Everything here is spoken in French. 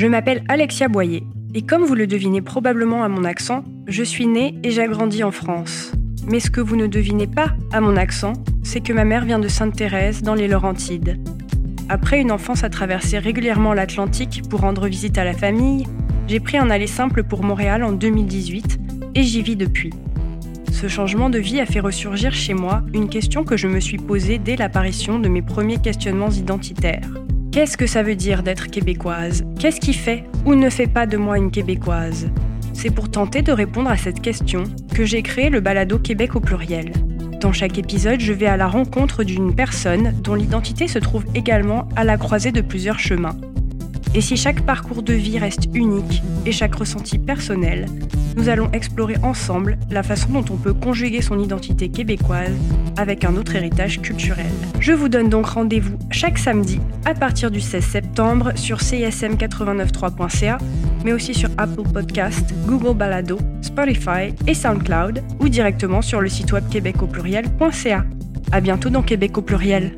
Je m'appelle Alexia Boyer, et comme vous le devinez probablement à mon accent, je suis née et j'ai grandi en France. Mais ce que vous ne devinez pas à mon accent, c'est que ma mère vient de Sainte-Thérèse dans les Laurentides. Après une enfance à traverser régulièrement l'Atlantique pour rendre visite à la famille, j'ai pris un aller simple pour Montréal en 2018 et j'y vis depuis. Ce changement de vie a fait ressurgir chez moi une question que je me suis posée dès l'apparition de mes premiers questionnements identitaires. Qu'est-ce que ça veut dire d'être québécoise? Qu'est-ce qui fait ou ne fait pas de moi une québécoise? C'est pour tenter de répondre à cette question que j'ai créé le balado Québec au pluriel. Dans chaque épisode, je vais à la rencontre d'une personne dont l'identité se trouve également à la croisée de plusieurs chemins. Et si chaque parcours de vie reste unique et chaque ressenti personnel, nous allons explorer ensemble la façon dont on peut conjuguer son identité québécoise avec un autre héritage culturel. Je vous donne donc rendez-vous chaque samedi à partir du 16 septembre sur csm893.ca, mais aussi sur Apple Podcast, Google Balado, Spotify et SoundCloud ou directement sur le site web québecaupluriel.ca. À bientôt dans Québec au pluriel.